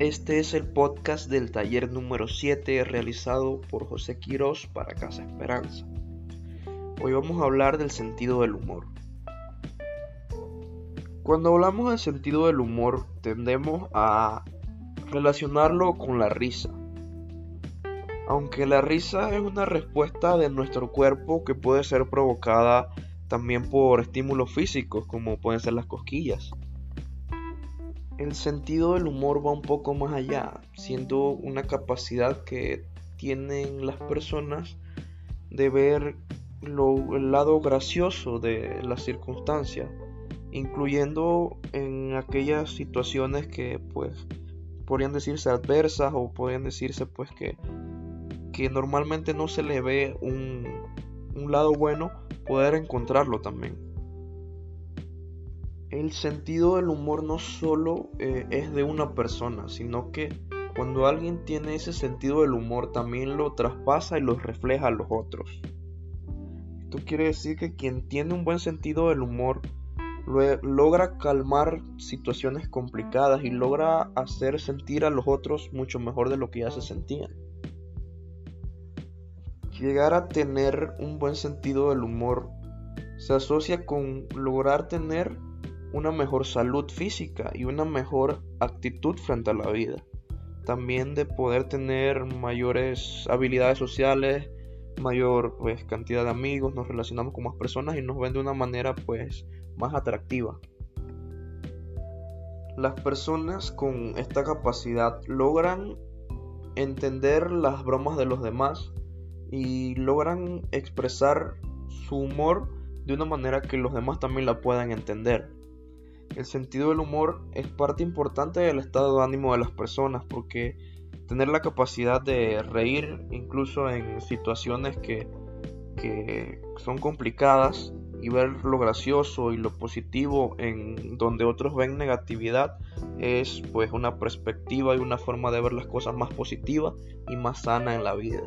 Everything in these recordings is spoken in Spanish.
Este es el podcast del taller número 7 realizado por José Quirós para Casa Esperanza. Hoy vamos a hablar del sentido del humor. Cuando hablamos del sentido del humor tendemos a relacionarlo con la risa. Aunque la risa es una respuesta de nuestro cuerpo que puede ser provocada también por estímulos físicos como pueden ser las cosquillas el sentido del humor va un poco más allá, siendo una capacidad que tienen las personas de ver el lado gracioso de la circunstancia, incluyendo en aquellas situaciones que pues podrían decirse adversas o podrían decirse pues que, que normalmente no se le ve un, un lado bueno, poder encontrarlo también el sentido del humor no solo eh, es de una persona, sino que cuando alguien tiene ese sentido del humor también lo traspasa y lo refleja a los otros. Esto quiere decir que quien tiene un buen sentido del humor logra calmar situaciones complicadas y logra hacer sentir a los otros mucho mejor de lo que ya se sentían. Llegar a tener un buen sentido del humor se asocia con lograr tener una mejor salud física y una mejor actitud frente a la vida. También de poder tener mayores habilidades sociales, mayor pues, cantidad de amigos, nos relacionamos con más personas y nos ven de una manera pues más atractiva. Las personas con esta capacidad logran entender las bromas de los demás y logran expresar su humor de una manera que los demás también la puedan entender. El sentido del humor es parte importante del estado de ánimo de las personas porque tener la capacidad de reír incluso en situaciones que, son complicadas y ver lo gracioso y lo positivo en donde otros ven negatividad es pues una perspectiva y una forma de ver las cosas más positiva y más sana en la vida.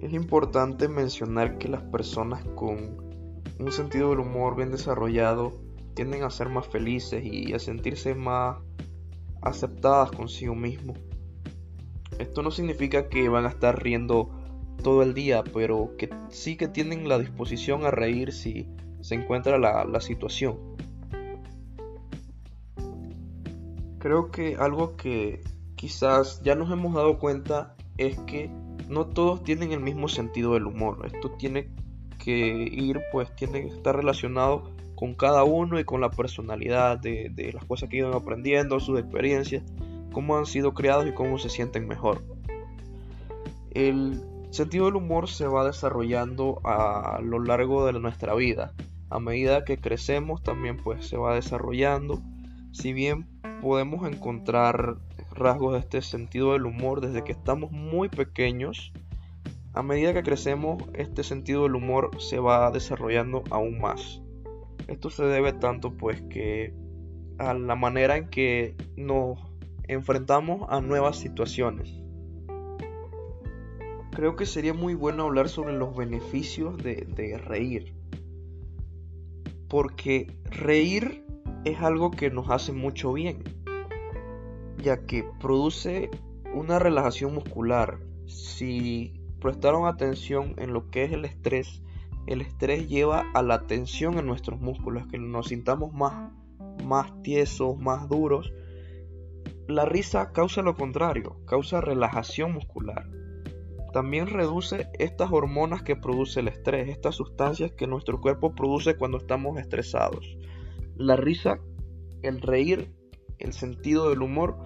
Es importante mencionar que las personas con un sentido del humor bien desarrollado tienden a ser más felices y a sentirse más aceptadas consigo mismo. Esto no significa que van a estar riendo todo el día, pero que sí que tienen la disposición a reír si se encuentra la, la situación. Creo que algo que quizás ya nos hemos dado cuenta es que no todos tienen el mismo sentido del humor. Esto tiene que ir pues tiene que estar relacionado con cada uno y con la personalidad de, las cosas que iban aprendiendo, sus experiencias, cómo han sido creados y cómo se sienten mejor. El sentido del humor se va desarrollando a lo largo de nuestra vida. A medida que crecemos también pues se va desarrollando. Si bien podemos encontrar rasgos de este sentido del humor desde que estamos muy pequeños, a medida que crecemos, este sentido del humor se va desarrollando aún más. Esto se debe tanto pues que a la manera en que nos enfrentamos a nuevas situaciones. Creo que sería muy bueno hablar sobre los beneficios de, reír. Porque reír es algo que nos hace mucho bien, ya que produce una relajación muscular. Si prestaron atención en lo que es el estrés, el estrés lleva a la tensión en nuestros músculos, que nos sintamos más, más tiesos, más duros. La risa causa lo contrario, causa relajación muscular. También reduce estas hormonas que produce el estrés, estas sustancias que nuestro cuerpo produce cuando estamos estresados. La risa, el reír, el sentido del humor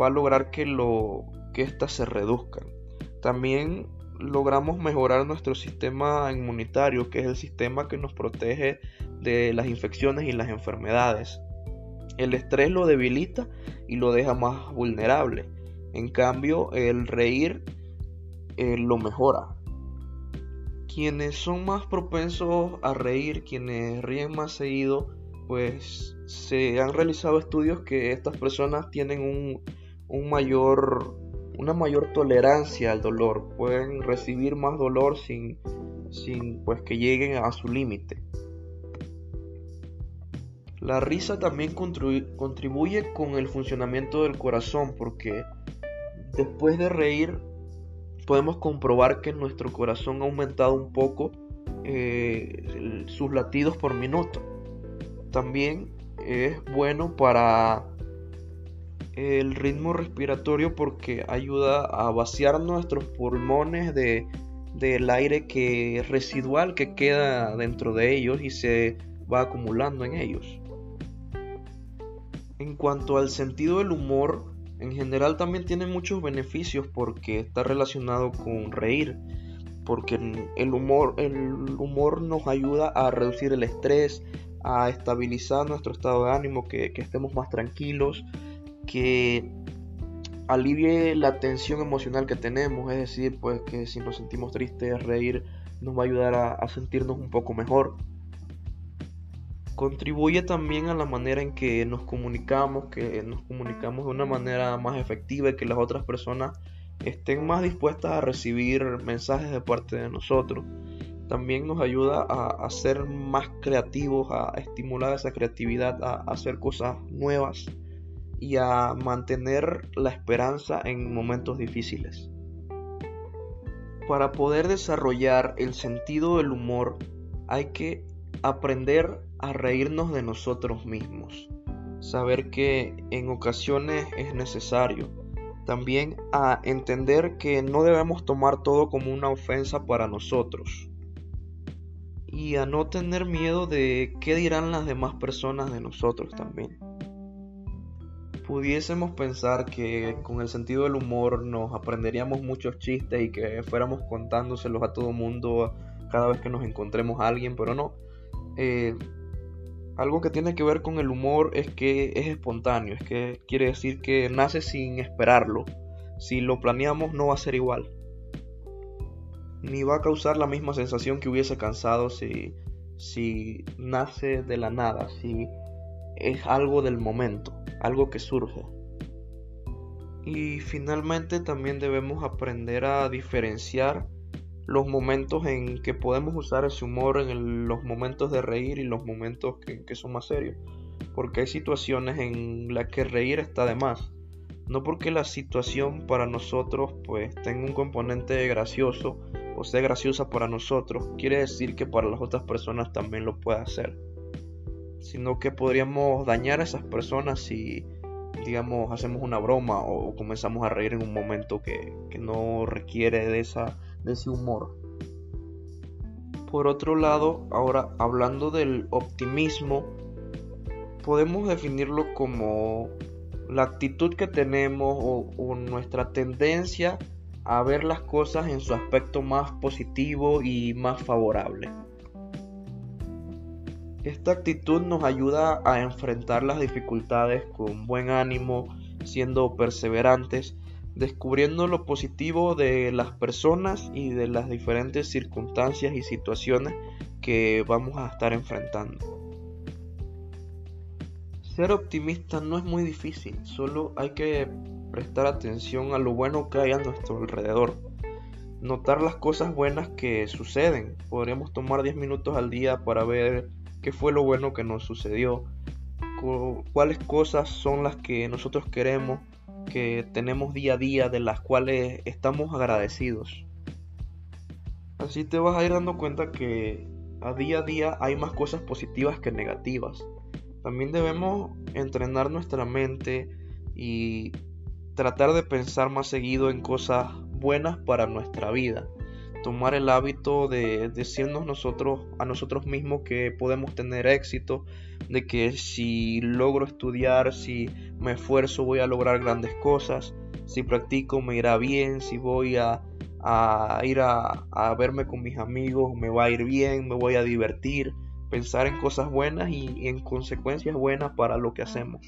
va a lograr que lo que éstas se reduzcan. También logramos mejorar nuestro sistema inmunitario, que es el sistema que nos protege de las infecciones y las enfermedades. El estrés lo debilita y lo deja más vulnerable. En cambio, el reír eh, lo mejora. Quienes son más propensos a reír, quienes ríen más seguido, pues se han realizado estudios que estas personas tienen un, un mayor una mayor tolerancia al dolor, pueden recibir más dolor sin, sin pues que lleguen a su límite. La risa también contribuye con el funcionamiento del corazón porque después de reír podemos comprobar que nuestro corazón ha aumentado un poco eh, sus latidos por minuto. También es bueno para el ritmo respiratorio porque ayuda a vaciar nuestros pulmones de, del aire que residual que queda dentro de ellos y se va acumulando en ellos. En cuanto al sentido del humor, en general también tiene muchos beneficios porque está relacionado con reír, porque el humor, el humor nos ayuda a reducir el estrés, a estabilizar nuestro estado de ánimo, que, estemos más tranquilos, que alivie la tensión emocional que tenemos, es decir, pues que si nos sentimos tristes, reír nos va a ayudar a sentirnos un poco mejor contribuye también a la manera en que nos comunicamos, que nos comunicamos de una manera más efectiva y que las otras personas estén más dispuestas a recibir mensajes de parte de nosotros. También nos ayuda a, ser más creativos, a estimular esa creatividad, a, a hacer cosas nuevas y a mantener la esperanza en momentos difíciles. Para poder desarrollar el sentido del humor hay que aprender a reírnos de nosotros mismos, saber que en ocasiones es necesario, también a entender que no debemos tomar todo como una ofensa para nosotros y a no tener miedo de qué dirán las demás personas de nosotros también. Pudiésemos pensar que con el sentido del humor nos aprenderíamos muchos chistes y que fuéramos contándoselos a todo mundo cada vez que nos encontremos a alguien, pero no. Eh, algo que tiene que ver con el humor es que es espontáneo, es que quiere decir que nace sin esperarlo. Si lo planeamos no va a ser igual. Ni va a causar la misma sensación que hubiese cansado si, si nace de la nada, si es algo del momento, algo que surge. Y finalmente también debemos aprender a diferenciar los momentos en que podemos usar ese humor, en los momentos de reír y los momentos que, son más serios. Porque hay situaciones en las que reír está de más. No porque la situación para nosotros pues tenga un componente gracioso o sea graciosa para nosotros, quiere decir que para las otras personas también lo puede hacer. Sino que podríamos dañar a esas personas si digamos hacemos una broma o comenzamos a reír en un momento que, que no requiere de esa de ese humor. Por otro lado, ahora hablando del optimismo, podemos definirlo como la actitud que tenemos o, nuestra tendencia a ver las cosas en su aspecto más positivo y más favorable. Esta actitud nos ayuda a enfrentar las dificultades con buen ánimo, siendo perseverantes descubriendo lo positivo de las personas y de las diferentes circunstancias y situaciones que vamos a estar enfrentando. Ser optimista no es muy difícil, solo hay que prestar atención a lo bueno que hay a nuestro alrededor. Notar las cosas buenas que suceden. Podríamos tomar 10 minutos al día para ver qué fue lo bueno que nos sucedió, cuáles cosas son las que nosotros queremos que tenemos día a día de las cuales estamos agradecidos. Así te vas a ir dando cuenta que a día a día hay más cosas positivas que negativas. También debemos entrenar nuestra mente y tratar de pensar más seguido en cosas buenas para nuestra vida. Tomar el hábito de decirnos nosotros a nosotros mismos que podemos tener éxito, de que si logro estudiar, si me esfuerzo voy a lograr grandes cosas, si practico me irá bien, si voy a, ir a, a, verme con mis amigos me va a ir bien, me voy a divertir, pensar en cosas buenas y, en consecuencias buenas para lo que hacemos.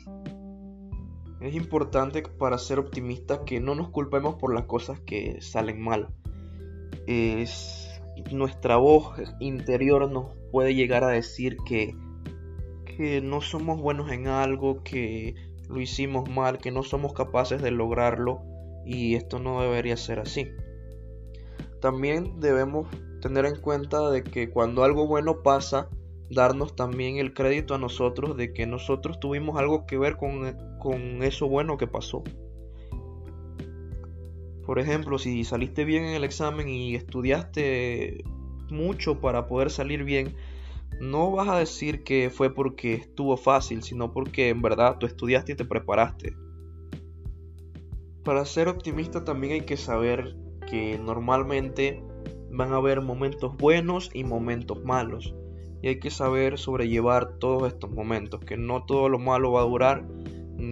Es importante para ser optimistas que no nos culpemos por las cosas que salen mal. Es nuestra voz interior nos puede llegar a decir que que no somos buenos en algo, que lo hicimos mal, que no somos capaces de lograrlo y esto no debería ser así. También debemos tener en cuenta de que cuando algo bueno pasa, darnos también el crédito a nosotros de que nosotros tuvimos algo que ver con, con eso bueno que pasó. Por ejemplo, si saliste bien en el examen y estudiaste mucho para poder salir bien, no vas a decir que fue porque estuvo fácil, sino porque en verdad tú estudiaste y te preparaste. Para ser optimista también hay que saber que normalmente van a haber momentos buenos y momentos malos. Y hay que saber sobrellevar todos estos momentos, que no todo lo malo va a durar,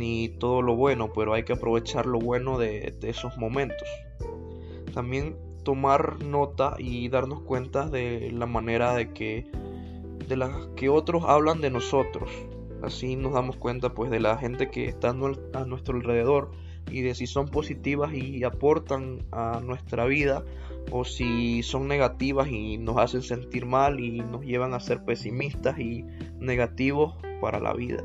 ni todo lo bueno, pero hay que aprovechar lo bueno de, esos momentos. También tomar nota y darnos cuenta de la manera de que de que otros hablan de nosotros. Así nos damos cuenta pues de la gente que está a nuestro alrededor y de si son positivas y aportan a nuestra vida o si son negativas y nos hacen sentir mal y nos llevan a ser pesimistas y negativos para la vida.